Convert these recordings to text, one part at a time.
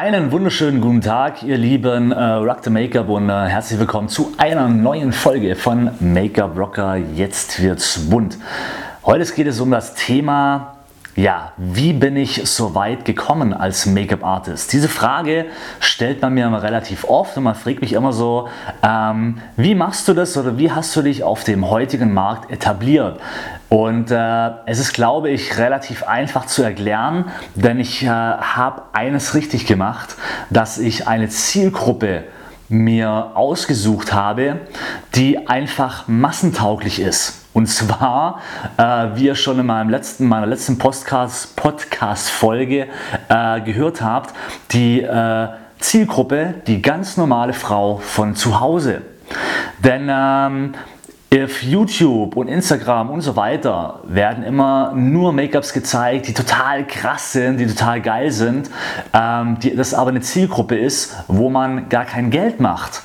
Einen wunderschönen guten Tag, ihr lieben äh, Rock the Make-up und äh, herzlich willkommen zu einer neuen Folge von Make-up Rocker. Jetzt wird's bunt. Heute geht es um das Thema ja, wie bin ich so weit gekommen als Make-up-Artist? Diese Frage stellt man mir immer relativ oft und man fragt mich immer so, ähm, wie machst du das oder wie hast du dich auf dem heutigen Markt etabliert? Und äh, es ist, glaube ich, relativ einfach zu erklären, denn ich äh, habe eines richtig gemacht, dass ich eine Zielgruppe mir ausgesucht habe, die einfach massentauglich ist. Und zwar, äh, wie ihr schon in meinem letzten, meiner letzten Podcast-Folge äh, gehört habt, die äh, Zielgruppe, die ganz normale Frau von zu Hause. Denn ähm, If YouTube und Instagram und so weiter werden immer nur Make-ups gezeigt, die total krass sind, die total geil sind, ähm, die, das aber eine Zielgruppe ist, wo man gar kein Geld macht.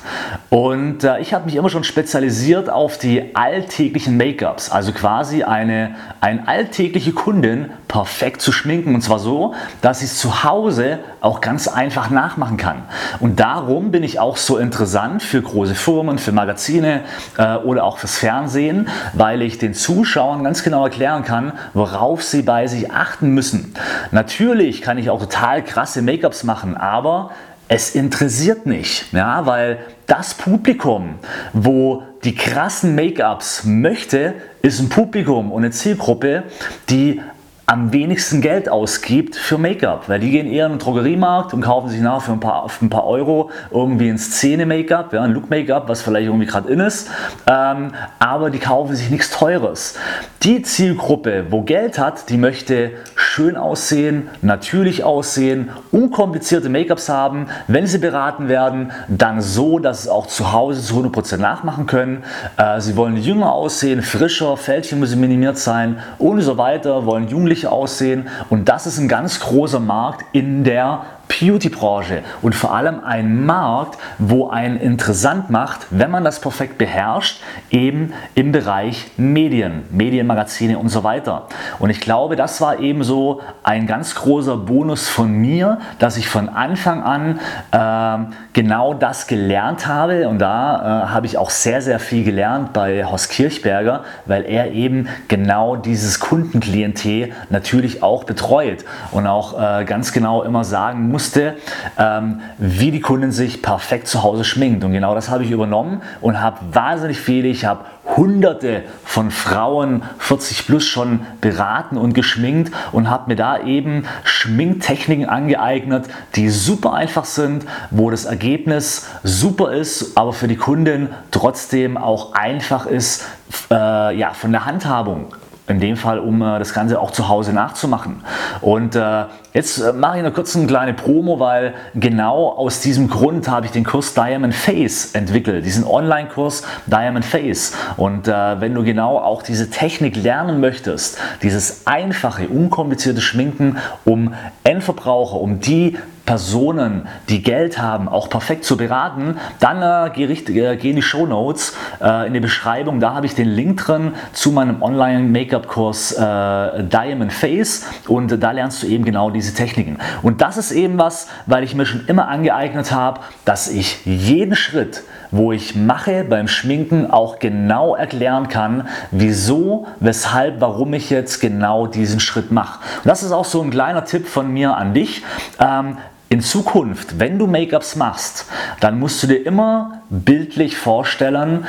Und äh, ich habe mich immer schon spezialisiert auf die alltäglichen Make-ups, also quasi eine, eine alltägliche Kundin perfekt zu schminken und zwar so, dass ich es zu Hause auch ganz einfach nachmachen kann. Und darum bin ich auch so interessant für große Firmen, für Magazine äh, oder auch fürs Fernsehen, weil ich den Zuschauern ganz genau erklären kann, worauf sie bei sich achten müssen. Natürlich kann ich auch total krasse Make-ups machen, aber es interessiert nicht, ja, weil das Publikum, wo die krassen Make-ups möchte, ist ein Publikum und eine Zielgruppe, die am wenigsten Geld ausgibt für Make-up, weil die gehen eher in den Drogeriemarkt und kaufen sich nach für ein paar, für ein paar Euro irgendwie ein Szene-Make-up, ja, ein Look-Make-up, was vielleicht irgendwie gerade in ist, ähm, aber die kaufen sich nichts Teures. Die Zielgruppe, wo Geld hat, die möchte schön aussehen, natürlich aussehen, unkomplizierte Make-ups haben, wenn sie beraten werden, dann so, dass sie auch zu Hause zu 100% nachmachen können. Äh, sie wollen jünger aussehen, frischer, Fältchen müssen minimiert sein und so weiter, wollen jugendlich aussehen. Und das ist ein ganz großer Markt in der Beauty-Branche und vor allem ein Markt, wo einen interessant macht, wenn man das perfekt beherrscht, eben im Bereich Medien, Medienmagazine und so weiter. Und ich glaube, das war eben so ein ganz großer Bonus von mir, dass ich von Anfang an äh, genau das gelernt habe und da äh, habe ich auch sehr, sehr viel gelernt bei Horst Kirchberger, weil er eben genau dieses Kundenklientel natürlich auch betreut und auch äh, ganz genau immer sagen musste, ähm, wie die Kundin sich perfekt zu Hause schminkt. Und genau das habe ich übernommen und habe wahnsinnig viele, ich habe hunderte von Frauen 40 plus schon beraten und geschminkt und habe mir da eben Schminktechniken angeeignet, die super einfach sind, wo das Ergebnis super ist, aber für die Kundin trotzdem auch einfach ist, äh, ja, von der Handhabung in dem Fall, um äh, das Ganze auch zu Hause nachzumachen. Und äh, jetzt äh, mache ich noch kurz eine kleine Promo, weil genau aus diesem Grund habe ich den Kurs Diamond Face entwickelt, diesen Online-Kurs Diamond Face. Und äh, wenn du genau auch diese Technik lernen möchtest, dieses einfache, unkomplizierte Schminken, um Endverbraucher, um die Personen, die Geld haben, auch perfekt zu beraten, dann äh, geh, äh, geh in die Show Notes, äh, in die Beschreibung, da habe ich den Link drin zu meinem Online-Make-up-Kurs äh, Diamond Face und da lernst du eben genau diese Techniken. Und das ist eben was, weil ich mir schon immer angeeignet habe, dass ich jeden Schritt, wo ich mache beim Schminken, auch genau erklären kann, wieso, weshalb, warum ich jetzt genau diesen Schritt mache. Und das ist auch so ein kleiner Tipp von mir an dich. Ähm, in Zukunft, wenn du Make-ups machst, dann musst du dir immer bildlich vorstellen,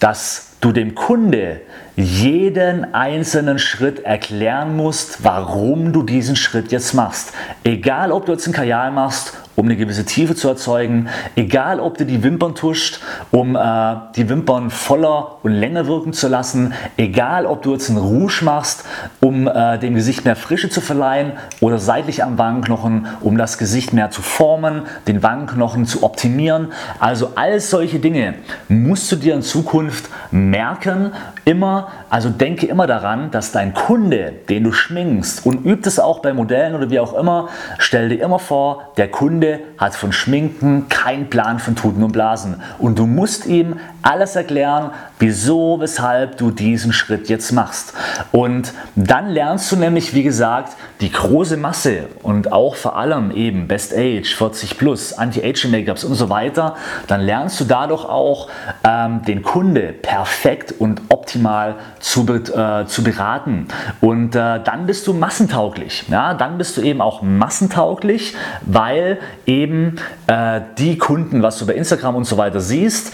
dass du dem Kunde jeden einzelnen Schritt erklären musst, warum du diesen Schritt jetzt machst. Egal, ob du jetzt ein Kajal machst um eine gewisse Tiefe zu erzeugen. Egal, ob du die Wimpern tuscht, um äh, die Wimpern voller und länger wirken zu lassen. Egal, ob du jetzt einen Rouge machst, um äh, dem Gesicht mehr Frische zu verleihen oder seitlich am Wangenknochen, um das Gesicht mehr zu formen, den Wangenknochen zu optimieren. Also all solche Dinge musst du dir in Zukunft merken. Immer, also denke immer daran, dass dein Kunde, den du schminkst und übt es auch bei Modellen oder wie auch immer, stell dir immer vor, der Kunde hat von Schminken keinen Plan von Tuten und Blasen. Und du musst ihm alles erklären, wieso, weshalb du diesen Schritt jetzt machst. Und dann lernst du nämlich, wie gesagt, die große Masse und auch vor allem eben Best Age, 40 plus, Anti-Aging Make-ups und so weiter. Dann lernst du dadurch auch ähm, den Kunde perfekt und optimal zu, äh, zu beraten. Und äh, dann bist du massentauglich. Ja? Dann bist du eben auch massentauglich, weil eben äh, die Kunden, was du bei Instagram und so weiter siehst,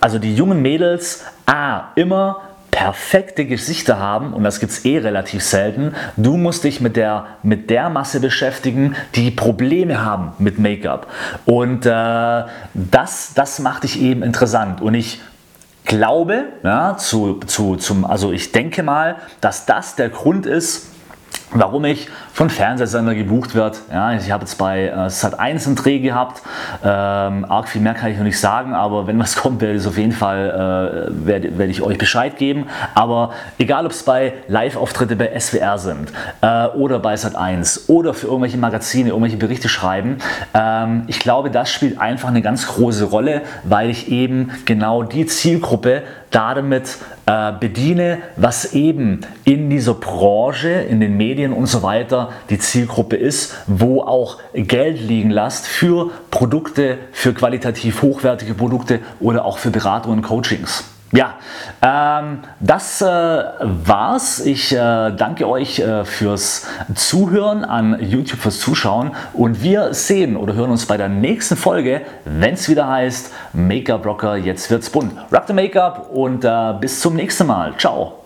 also die jungen Mädels, A, immer perfekte Gesichter haben und das gibt es eh relativ selten. Du musst dich mit der, mit der Masse beschäftigen, die Probleme haben mit Make-up. Und äh, das, das macht dich eben interessant. Und ich glaube, ja, zu, zu, zum, also ich denke mal, dass das der Grund ist, warum ich von Fernsehsender gebucht wird. Ja, ich habe jetzt bei äh, Sat1 einen Dreh gehabt. Ähm, arg viel mehr kann ich noch nicht sagen, aber wenn was kommt, werde ich auf jeden Fall äh, werde, werde ich euch Bescheid geben. Aber egal, ob es bei Live-Auftritte bei SWR sind äh, oder bei Sat1 oder für irgendwelche Magazine, irgendwelche Berichte schreiben, ähm, ich glaube, das spielt einfach eine ganz große Rolle, weil ich eben genau die Zielgruppe damit äh, bediene, was eben in dieser Branche, in den Medien und so weiter die Zielgruppe ist, wo auch Geld liegen lässt für Produkte, für qualitativ hochwertige Produkte oder auch für Beratungen und Coachings. Ja, ähm, das äh, war's. Ich äh, danke euch äh, fürs Zuhören, an YouTube fürs Zuschauen und wir sehen oder hören uns bei der nächsten Folge, wenn es wieder heißt Make-up Rocker, jetzt wird's bunt. Rock the Make-up und äh, bis zum nächsten Mal. Ciao.